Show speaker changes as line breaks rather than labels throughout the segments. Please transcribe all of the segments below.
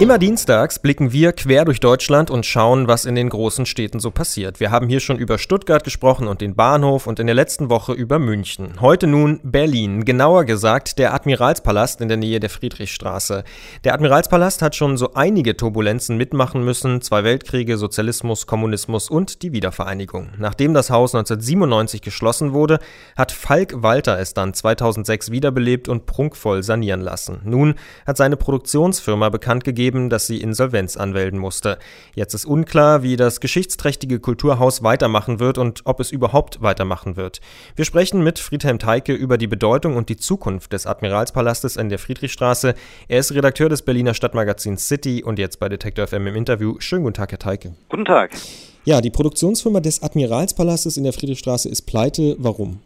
Immer dienstags blicken wir quer durch Deutschland und schauen, was in den großen Städten so passiert. Wir haben hier schon über Stuttgart gesprochen und den Bahnhof und in der letzten Woche über München. Heute nun Berlin, genauer gesagt der Admiralspalast in der Nähe der Friedrichstraße. Der Admiralspalast hat schon so einige Turbulenzen mitmachen müssen, zwei Weltkriege, Sozialismus, Kommunismus und die Wiedervereinigung. Nachdem das Haus 1997 geschlossen wurde, hat Falk Walter es dann 2006 wiederbelebt und prunkvoll sanieren lassen. Nun hat seine Produktionsfirma bekannt gegeben, gegeben, dass sie Insolvenz anmelden musste. Jetzt ist unklar, wie das geschichtsträchtige Kulturhaus weitermachen wird und ob es überhaupt weitermachen wird. Wir sprechen mit Friedhelm Teike über die Bedeutung und die Zukunft des Admiralspalastes in der Friedrichstraße. Er ist Redakteur des Berliner Stadtmagazins City und jetzt bei Detektor FM im Interview. Schönen guten Tag, Herr Teike.
Guten Tag.
Ja, die Produktionsfirma des Admiralspalastes in der Friedrichstraße ist pleite. Warum?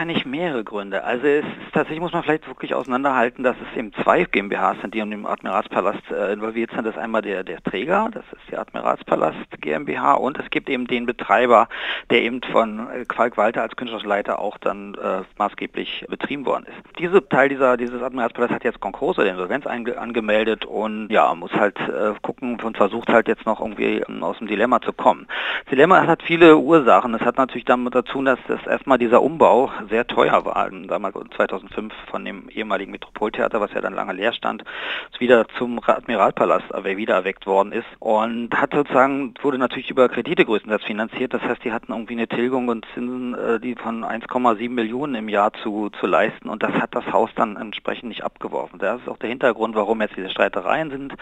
Wahrscheinlich mehrere Gründe. Also es ist, tatsächlich muss man vielleicht wirklich auseinanderhalten, dass es eben zwei GmbHs sind, die dem Admiralspalast äh, involviert sind. Das ist einmal der, der Träger, das ist die Admiralspalast GmbH und es gibt eben den Betreiber, der eben von äh, Falk Walter als Künstlerleiter auch dann äh, maßgeblich betrieben worden ist. Dieser Teil dieser, dieses Admiralspalast hat jetzt Konkurs oder Insolvenz angemeldet und ja, muss halt äh, gucken und versucht halt jetzt noch irgendwie ähm, aus dem Dilemma zu kommen. Das Dilemma hat viele Ursachen. Es hat natürlich damit dazu, dass das erstmal dieser Umbau sehr teuer war. Damals 2005 von dem ehemaligen Metropoltheater, was ja dann lange leer stand, wieder zum Admiralpalast wieder erweckt worden ist und hat sozusagen, wurde natürlich über Kredite größtenteils finanziert. Das heißt, die hatten irgendwie eine Tilgung und Zinsen, äh, die von 1,7 Millionen im Jahr zu, zu leisten und das hat das Haus dann entsprechend nicht abgeworfen. Das ist auch der Hintergrund, warum jetzt diese Streitereien sind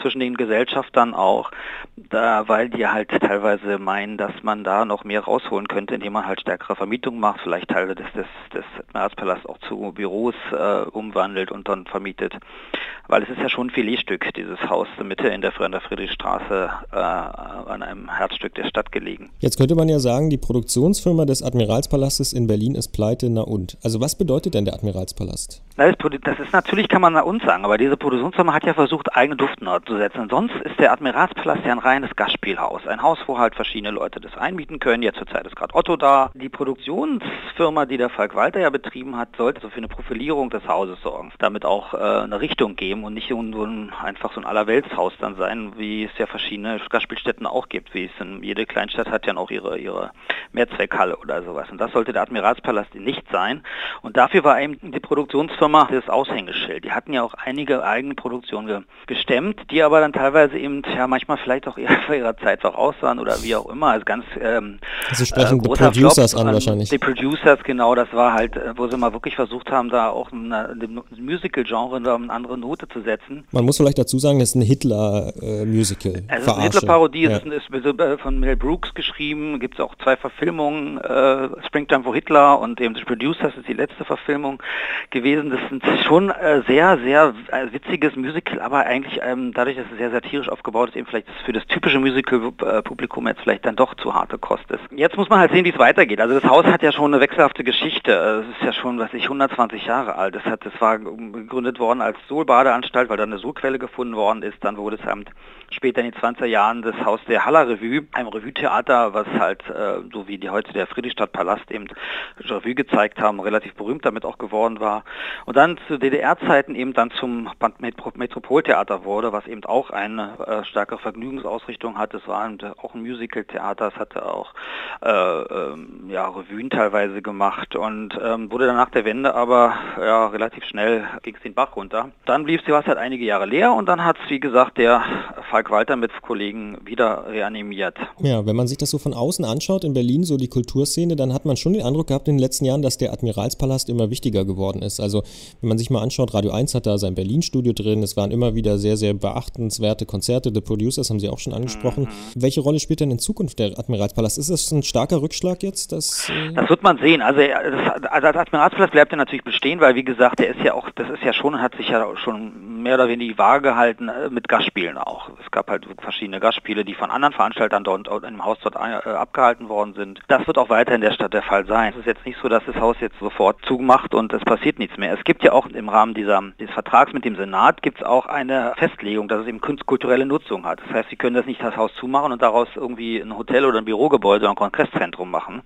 zwischen den Gesellschaftern auch, da, weil die halt teilweise meinen, dass man da noch mehr rausholen könnte, indem man halt stärkere Vermietungen macht, vielleicht Teile des, des, des Admiralspalasts auch zu Büros äh, umwandelt und dann vermietet. Weil es ist ja schon ein Filetstück, dieses Haus in Mitte in der, Friedrichstraße äh, an einem Herzstück der Stadt gelegen.
Jetzt könnte man ja sagen, die Produktionsfirma des Admiralspalastes in Berlin ist pleite, na und? Also was bedeutet denn der Admiralspalast?
Das ist natürlich, kann man na uns sagen, aber diese Produktionsfirma hat ja versucht, eigene Duftnoten zu setzen. Sonst ist der Admiralspalast ja ein reines Gastspielhaus. Ein Haus, wo halt verschiedene Leute das einmieten können. Jetzt zur Zeit ist gerade Otto da. Die Produktionsfirma Firma, die der Falk Walter ja betrieben hat, sollte so für eine Profilierung des Hauses sorgen, damit auch äh, eine Richtung geben und nicht so ein, einfach so ein Allerweltshaus dann sein, wie es ja verschiedene Gastspielstätten auch gibt, wie es in jede Kleinstadt hat ja auch ihre, ihre Mehrzweckhalle oder sowas. Und das sollte der Admiralspalast nicht sein. Und dafür war eben die Produktionsfirma das Aushängeschild. Die hatten ja auch einige eigene Produktionen ge gestemmt, die aber dann teilweise eben ja manchmal vielleicht auch eher vor ihrer Zeit voraus waren oder wie auch immer. Also ganz ähm,
Sie sprechen äh, die Producers Flop, an wahrscheinlich.
Die Producer das genau, das war halt, äh, wo sie mal wirklich versucht haben, da auch dem Musical-Genre eine andere Note zu setzen.
Man muss vielleicht dazu sagen, das ist ein Hitler-Musical.
Äh, es ist eine Hitler-Parodie, ja. es ist, ist, äh, von Mel Brooks geschrieben, gibt es auch zwei Verfilmungen, äh, Springtime for Hitler und eben The Producers ist die letzte Verfilmung gewesen. Das ist schon äh, sehr, sehr äh, witziges Musical, aber eigentlich ähm, dadurch, dass es sehr satirisch aufgebaut ist, eben vielleicht für das typische Musical-Publikum jetzt vielleicht dann doch zu harte Kost ist. Jetzt muss man halt sehen, wie es weitergeht. Also das Haus hat ja schon eine Wechsel wechselhafte Geschichte. Es ist ja schon, was ich, 120 Jahre alt. Das, hat, das war gegründet worden als Sohlbadeanstalt, weil da eine Sohlquelle gefunden worden ist. Dann wurde es halt später in den 20er Jahren das Haus der Haller Revue, ein Revue-Theater, was halt, äh, so wie die heute der Friedrichstadtpalast eben Revue gezeigt haben, relativ berühmt damit auch geworden war. Und dann zu DDR-Zeiten eben dann zum Metropoltheater wurde, was eben auch eine äh, starke Vergnügungsausrichtung hat. Es war auch ein Musical-Theater, es hatte auch äh, ähm, ja, Revuen teilweise gemacht und ähm, wurde dann nach der Wende aber ja, relativ schnell ging es den Bach runter. Dann blieb sie was halt einige Jahre leer und dann hat es, wie gesagt, der Falk Walter mit Kollegen wieder reanimiert.
Ja, wenn man sich das so von außen anschaut in Berlin, so die Kulturszene, dann hat man schon den Eindruck gehabt in den letzten Jahren, dass der Admiralspalast immer wichtiger geworden ist. Also wenn man sich mal anschaut, Radio 1 hat da sein Berlin-Studio drin, es waren immer wieder sehr, sehr beachtenswerte Konzerte, The Producers haben Sie auch schon angesprochen. Mhm. Welche Rolle spielt denn in Zukunft der Admiralspalast? Ist das ein starker Rückschlag jetzt?
Dass, äh das wird man sehen sehen. Also, als Admiralsplatz bleibt er natürlich bestehen, weil wie gesagt, der ist ja auch, das ist ja schon, hat sich ja schon mehr oder weniger die gehalten äh, mit Gastspielen auch. Es gab halt verschiedene Gastspiele, die von anderen Veranstaltern dort im Haus dort äh, abgehalten worden sind. Das wird auch weiter in der Stadt der Fall sein. Es ist jetzt nicht so, dass das Haus jetzt sofort zugemacht und es passiert nichts mehr. Es gibt ja auch im Rahmen dieser, dieses Vertrags mit dem Senat gibt es auch eine Festlegung, dass es eben kulturelle Nutzung hat. Das heißt, Sie können das nicht das Haus zumachen und daraus irgendwie ein Hotel oder ein Bürogebäude oder ein Kongresszentrum machen,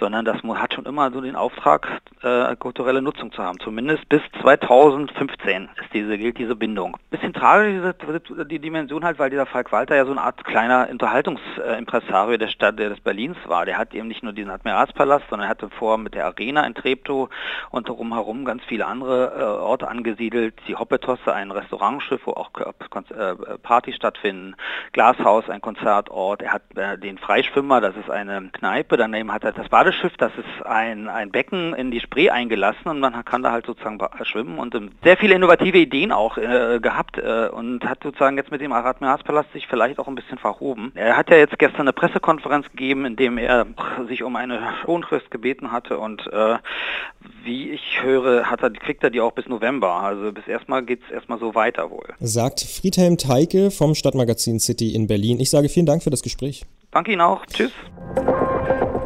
sondern das hat schon immer so den Auftrag, äh, kulturelle Nutzung zu haben. Zumindest bis 2015 ist diese, gilt diese Bindung. Bisschen tragisch diese, die Dimension halt, weil dieser Falk Walter ja so eine Art kleiner Unterhaltungsimpresario der Stadt des Berlins war. Der hat eben nicht nur diesen Admiralspalast, sondern er hatte vor mit der Arena in Treptow und darum herum ganz viele andere äh, Orte angesiedelt. Die Hoppetosse, ein Restaurantschiff, wo auch äh, Partys stattfinden. Glashaus, ein Konzertort. Er hat äh, den Freischwimmer, das ist eine Kneipe. Daneben hat er das Badeschiff, das ist ein, ein Becken in die Spree eingelassen und man kann da halt sozusagen schwimmen und ähm, sehr viele innovative Ideen auch äh, gehabt äh, und hat sozusagen jetzt mit dem Admiralspalast sich vielleicht auch ein bisschen verhoben. Er hat ja jetzt gestern eine Pressekonferenz gegeben, in dem er sich um eine Schonfrist gebeten hatte und äh, wie ich höre, hat er, kriegt er die auch bis November. Also bis erstmal geht es erstmal so weiter wohl.
Sagt Friedhelm Teike vom Stadtmagazin City in Berlin. Ich sage vielen Dank für das Gespräch.
Danke Ihnen auch. Tschüss.